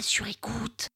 sur écoute.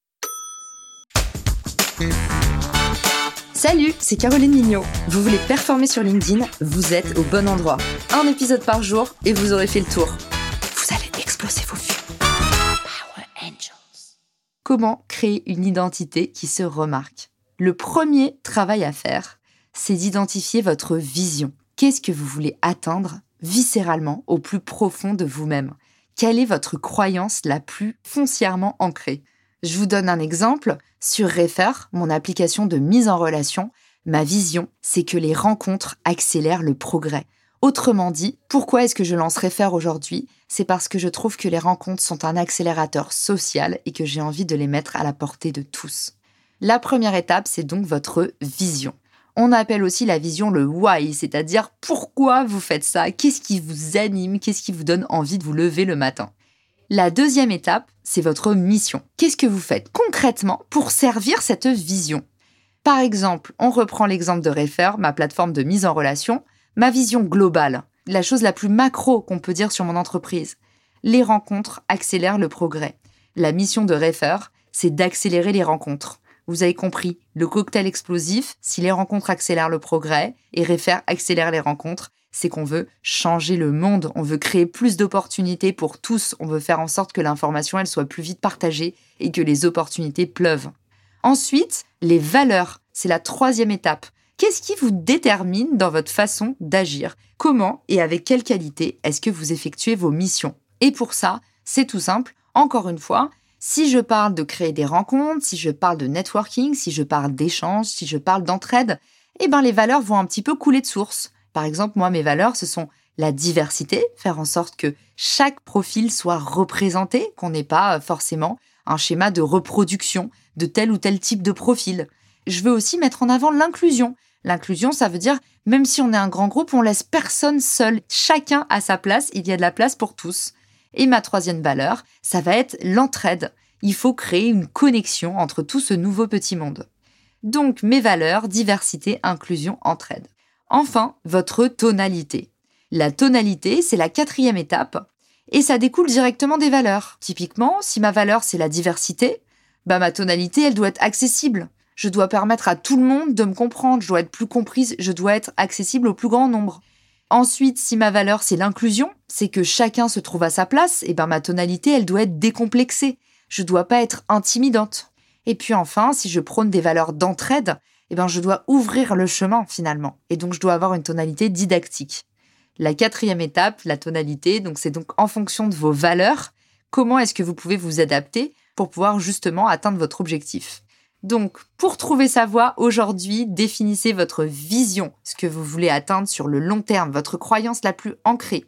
Salut, c'est Caroline Mignot. Vous voulez performer sur LinkedIn Vous êtes au bon endroit. Un épisode par jour et vous aurez fait le tour. Vous allez exploser vos vues. Power Angels. Comment créer une identité qui se remarque? Le premier travail à faire, c'est d'identifier votre vision. Qu'est-ce que vous voulez atteindre viscéralement au plus profond de vous-même? Quelle est votre croyance la plus foncièrement ancrée? Je vous donne un exemple. Sur Refer, mon application de mise en relation, ma vision, c'est que les rencontres accélèrent le progrès. Autrement dit, pourquoi est-ce que je lance Refer aujourd'hui? C'est parce que je trouve que les rencontres sont un accélérateur social et que j'ai envie de les mettre à la portée de tous. La première étape, c'est donc votre vision. On appelle aussi la vision le why, c'est-à-dire pourquoi vous faites ça, qu'est-ce qui vous anime, qu'est-ce qui vous donne envie de vous lever le matin. La deuxième étape, c'est votre mission. Qu'est-ce que vous faites concrètement pour servir cette vision? Par exemple, on reprend l'exemple de Refer, ma plateforme de mise en relation, ma vision globale, la chose la plus macro qu'on peut dire sur mon entreprise. Les rencontres accélèrent le progrès. La mission de Refer, c'est d'accélérer les rencontres. Vous avez compris, le cocktail explosif, si les rencontres accélèrent le progrès et Refer accélère les rencontres, c'est qu'on veut changer le monde, on veut créer plus d'opportunités pour tous, on veut faire en sorte que l'information elle soit plus vite partagée et que les opportunités pleuvent. Ensuite, les valeurs, c'est la troisième étape. Qu'est-ce qui vous détermine dans votre façon d'agir? Comment et avec quelle qualité est-ce que vous effectuez vos missions? Et pour ça, c'est tout simple, encore une fois, si je parle de créer des rencontres, si je parle de networking, si je parle d'échange, si je parle d'entraide, eh ben les valeurs vont un petit peu couler de source. Par exemple, moi, mes valeurs, ce sont la diversité, faire en sorte que chaque profil soit représenté, qu'on n'ait pas forcément un schéma de reproduction de tel ou tel type de profil. Je veux aussi mettre en avant l'inclusion. L'inclusion, ça veut dire, même si on est un grand groupe, on laisse personne seul. Chacun à sa place, il y a de la place pour tous. Et ma troisième valeur, ça va être l'entraide. Il faut créer une connexion entre tout ce nouveau petit monde. Donc mes valeurs, diversité, inclusion, entraide. Enfin, votre tonalité. La tonalité, c'est la quatrième étape, et ça découle directement des valeurs. Typiquement, si ma valeur c'est la diversité, bah ma tonalité, elle doit être accessible. Je dois permettre à tout le monde de me comprendre, je dois être plus comprise, je dois être accessible au plus grand nombre. Ensuite, si ma valeur c'est l'inclusion, c'est que chacun se trouve à sa place, et ben ma tonalité, elle doit être décomplexée. Je dois pas être intimidante. Et puis enfin, si je prône des valeurs d'entraide, eh ben je dois ouvrir le chemin finalement. Et donc je dois avoir une tonalité didactique. La quatrième étape, la tonalité, donc c'est donc en fonction de vos valeurs, comment est-ce que vous pouvez vous adapter pour pouvoir justement atteindre votre objectif? Donc, pour trouver sa voie, aujourd'hui, définissez votre vision, ce que vous voulez atteindre sur le long terme, votre croyance la plus ancrée.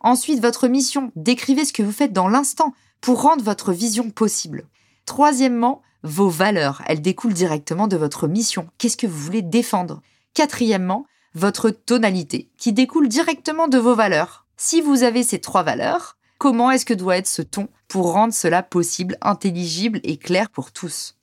Ensuite, votre mission, décrivez ce que vous faites dans l'instant pour rendre votre vision possible. Troisièmement, vos valeurs, elles découlent directement de votre mission. Qu'est-ce que vous voulez défendre? Quatrièmement, votre tonalité, qui découle directement de vos valeurs. Si vous avez ces trois valeurs, comment est-ce que doit être ce ton pour rendre cela possible, intelligible et clair pour tous?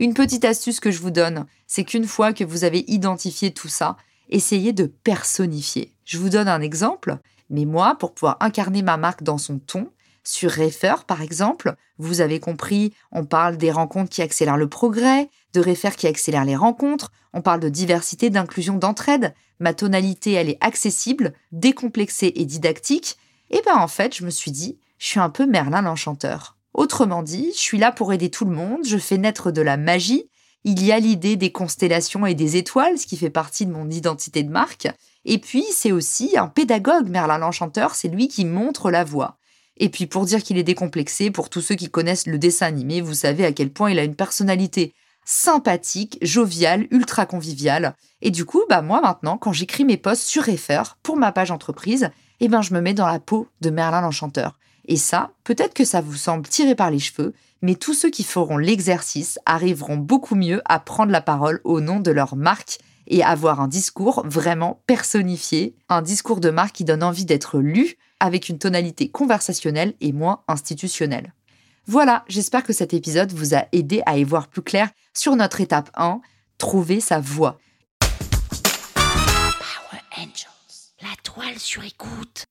Une petite astuce que je vous donne, c'est qu'une fois que vous avez identifié tout ça, essayez de personnifier. Je vous donne un exemple, mais moi, pour pouvoir incarner ma marque dans son ton, sur Refer, par exemple, vous avez compris, on parle des rencontres qui accélèrent le progrès, de Refer qui accélère les rencontres, on parle de diversité, d'inclusion, d'entraide. Ma tonalité, elle est accessible, décomplexée et didactique. Et ben en fait, je me suis dit, je suis un peu Merlin l'enchanteur. Autrement dit, je suis là pour aider tout le monde, je fais naître de la magie. Il y a l'idée des constellations et des étoiles, ce qui fait partie de mon identité de marque. Et puis, c'est aussi un pédagogue, Merlin l'Enchanteur, c'est lui qui montre la voie. Et puis pour dire qu'il est décomplexé, pour tous ceux qui connaissent le dessin animé, vous savez à quel point il a une personnalité sympathique, joviale, ultra conviviale. Et du coup, bah moi maintenant, quand j'écris mes posts sur Refer pour ma page entreprise, eh ben je me mets dans la peau de Merlin l'Enchanteur. Et ça, peut-être que ça vous semble tiré par les cheveux, mais tous ceux qui feront l'exercice arriveront beaucoup mieux à prendre la parole au nom de leur marque et avoir un discours vraiment personnifié, un discours de marque qui donne envie d'être lu avec une tonalité conversationnelle et moins institutionnelle. Voilà, j'espère que cet épisode vous a aidé à y voir plus clair sur notre étape 1, trouver sa voix. Power Angels. La toile sur écoute.